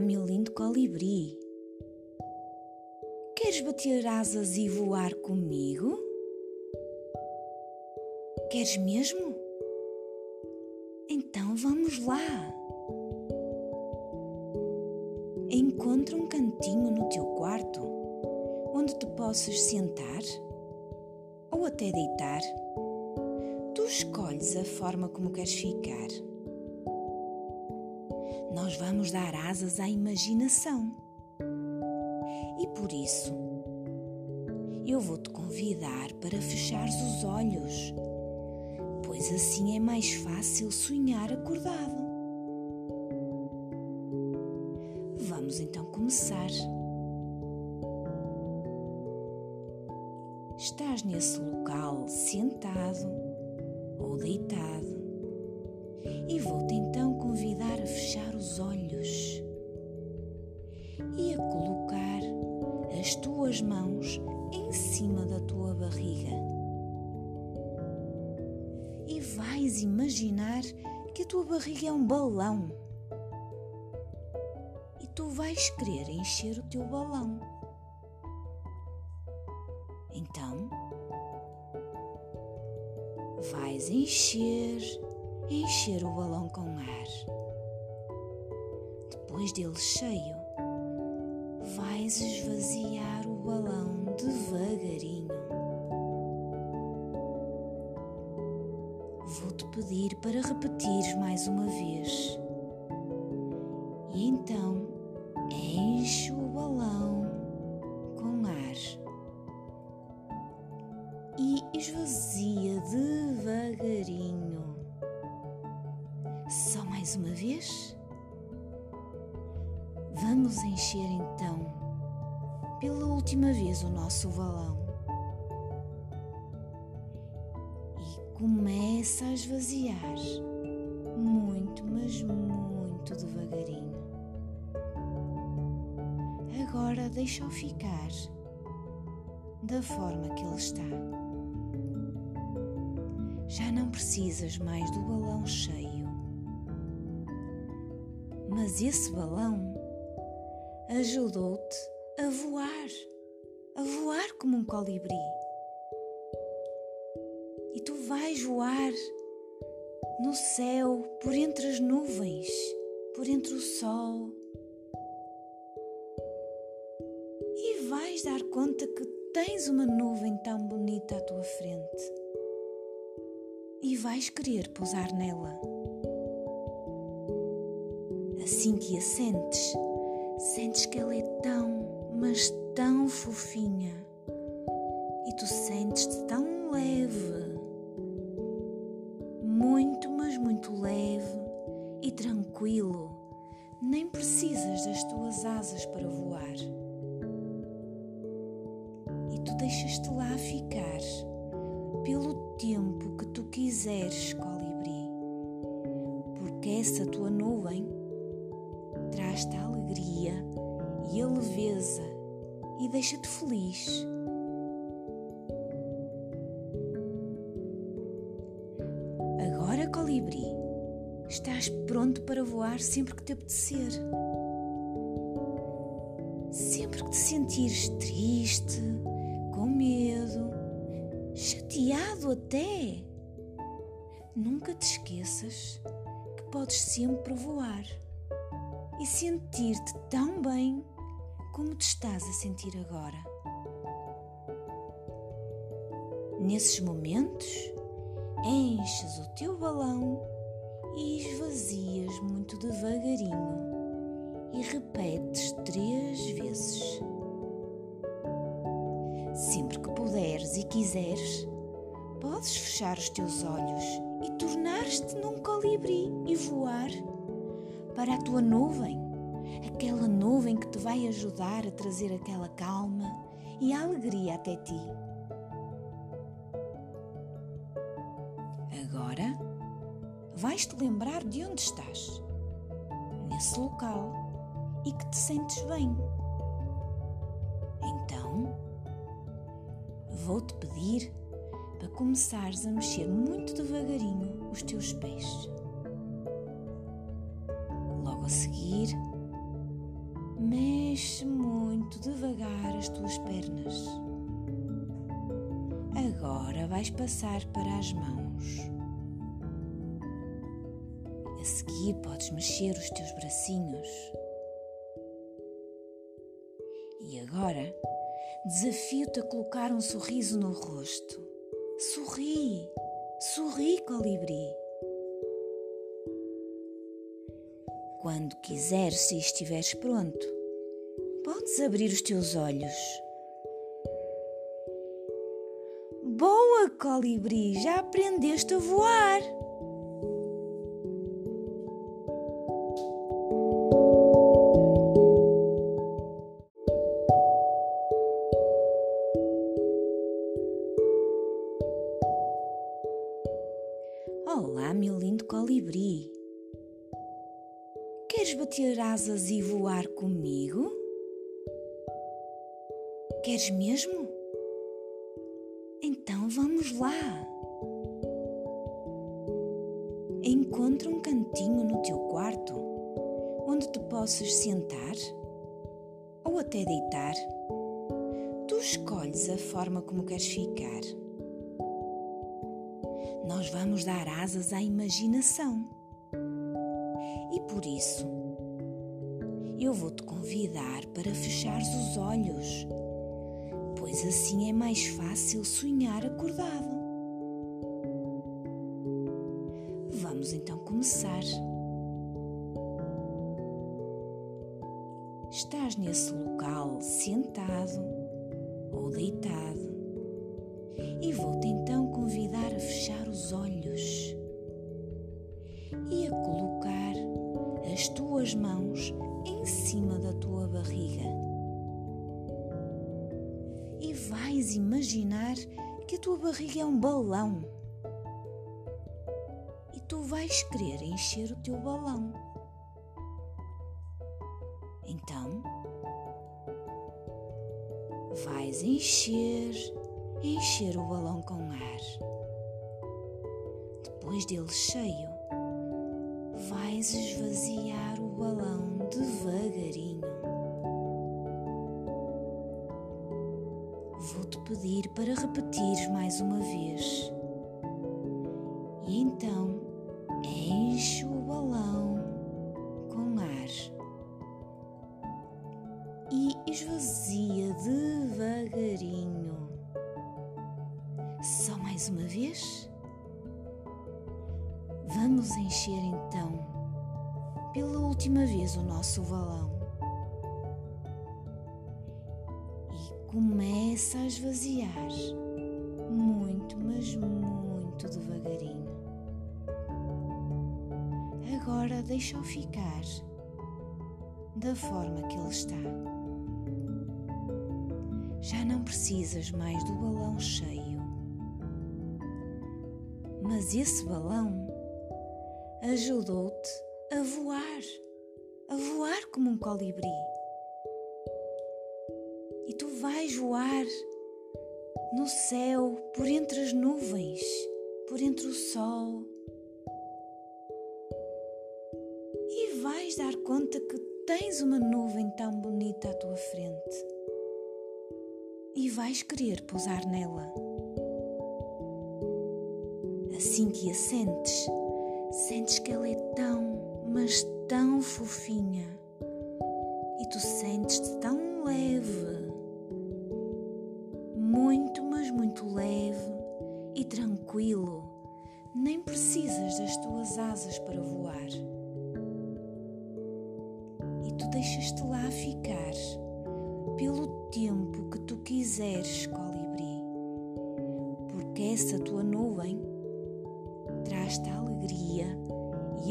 Meu lindo colibri. Queres bater asas e voar comigo? Queres mesmo? Então vamos lá. Encontra um cantinho no teu quarto onde te possas sentar ou até deitar. Tu escolhes a forma como queres ficar. Nós vamos dar asas à imaginação. E por isso, eu vou te convidar para fechares os olhos, pois assim é mais fácil sonhar acordado. Vamos então começar. Estás nesse local sentado imaginar que a tua barriga é um balão. E tu vais querer encher o teu balão. Então, vais encher, encher o balão com ar. Depois dele cheio, vais esvaziar o balão devagarinho. Pedir para repetir mais uma vez. E então enche o balão com ar e esvazia devagarinho. Só mais uma vez? Vamos encher então, pela última vez, o nosso balão. E começa a esvaziar, muito, mas muito devagarinho. Agora deixa-o ficar da forma que ele está. Já não precisas mais do balão cheio. Mas esse balão ajudou-te a voar, a voar como um colibri. Voar no céu, por entre as nuvens, por entre o sol. E vais dar conta que tens uma nuvem tão bonita à tua frente. E vais querer pousar nela. Assim que a sentes, sentes que ela é tão, mas tão fofinha. E tu sentes-te tão leve. E tranquilo. Nem precisas das tuas asas para voar. E tu deixas-te lá ficar pelo tempo que tu quiseres, colibri. Porque essa tua nuvem traz-te a alegria e a leveza e deixa-te feliz. Estás pronto para voar sempre que te apetecer. Sempre que te sentires triste, com medo, chateado até, nunca te esqueças que podes sempre voar e sentir-te tão bem como te estás a sentir agora. Nesses momentos, enches o teu balão e esvazias muito devagarinho e repetes três vezes. Sempre que puderes e quiseres, podes fechar os teus olhos e tornar-te num colibri e voar para a tua nuvem, aquela nuvem que te vai ajudar a trazer aquela calma e alegria até ti. Vais-te lembrar de onde estás, nesse local, e que te sentes bem. Então, vou-te pedir para começares a mexer muito devagarinho os teus pés. Logo a seguir, Mexe muito devagar as tuas pernas. Agora vais passar para as mãos. Seguir, podes mexer os teus bracinhos. E agora, desafio-te a colocar um sorriso no rosto. Sorri, sorri, colibri. Quando quiseres, se estiveres pronto, podes abrir os teus olhos. Boa, colibri, já aprendeste a voar. Colibri. Queres bater asas e voar comigo? Queres mesmo? Então vamos lá. Encontra um cantinho no teu quarto onde te possas sentar ou até deitar. Tu escolhes a forma como queres ficar. Nós vamos dar asas à imaginação. E por isso, eu vou te convidar para fechares os olhos, pois assim é mais fácil sonhar acordado. Vamos então começar. Estás nesse local sentado ou deitado e vou-te então tuas mãos em cima da tua barriga. E vais imaginar que a tua barriga é um balão. E tu vais querer encher o teu balão. Então, vais encher, encher o balão com ar. Depois dele cheio, vais esvaziar o balão devagarinho. Vou-te pedir para repetir mais uma vez. E então enche o balão com ar e esvazia devagarinho. Só mais uma vez? Vamos encher então, pela última vez, o nosso balão. E começa a esvaziar, muito, mas muito devagarinho. Agora deixa-o ficar da forma que ele está. Já não precisas mais do balão cheio. Mas esse balão ajudou-te a voar, a voar como um colibri. E tu vais voar no céu, por entre as nuvens, por entre o sol. E vais dar conta que tens uma nuvem tão bonita à tua frente. E vais querer pousar nela. Assim que a sentes, Sentes que ela é tão, mas tão fofinha. E tu sentes-te tão leve. Muito, mas muito leve e tranquilo. Nem precisas das tuas asas para voar. E tu deixas-te lá ficar pelo tempo que tu quiseres, colibri. Porque essa tua nuvem traz-te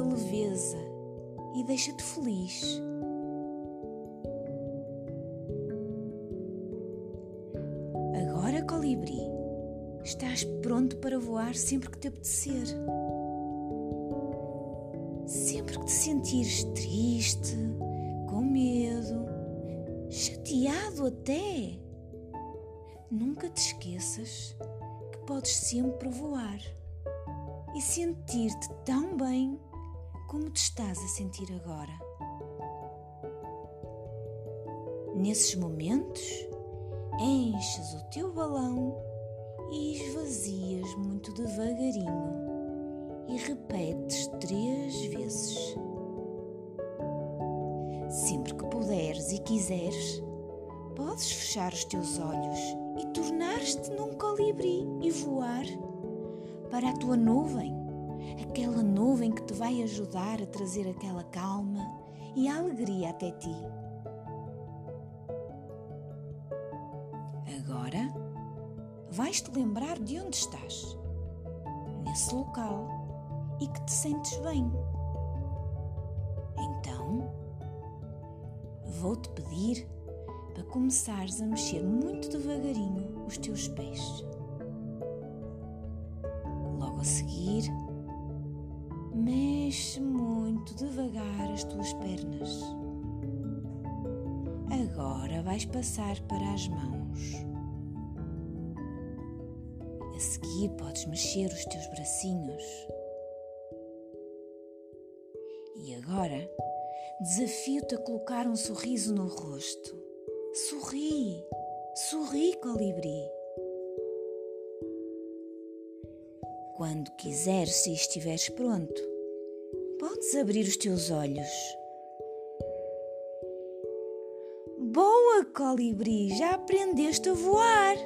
a leveza e deixa-te feliz. Agora, colibri, estás pronto para voar sempre que te apetecer. Sempre que te sentires triste, com medo, chateado até. Nunca te esqueças que podes sempre voar e sentir-te tão bem como te estás a sentir agora. Nesses momentos, enches o teu balão e esvazias muito devagarinho e repetes três vezes. Sempre que puderes e quiseres, podes fechar os teus olhos e tornar-te num colibri e voar para a tua nuvem, aquela nuvem que te vai ajudar a trazer aquela calma e alegria até ti. Agora vais-te lembrar de onde estás, nesse local, e que te sentes bem. Então, vou-te pedir para começares a mexer muito devagarinho os teus pés. Logo a seguir, mexe muito devagar as tuas pernas. Agora vais passar para as mãos. A seguir, podes mexer os teus bracinhos. E agora, desafio-te a colocar um sorriso no rosto. Sorri, sorri, colibri. Quando quiseres, se estiveres pronto, podes abrir os teus olhos. Boa, colibri, já aprendeste a voar.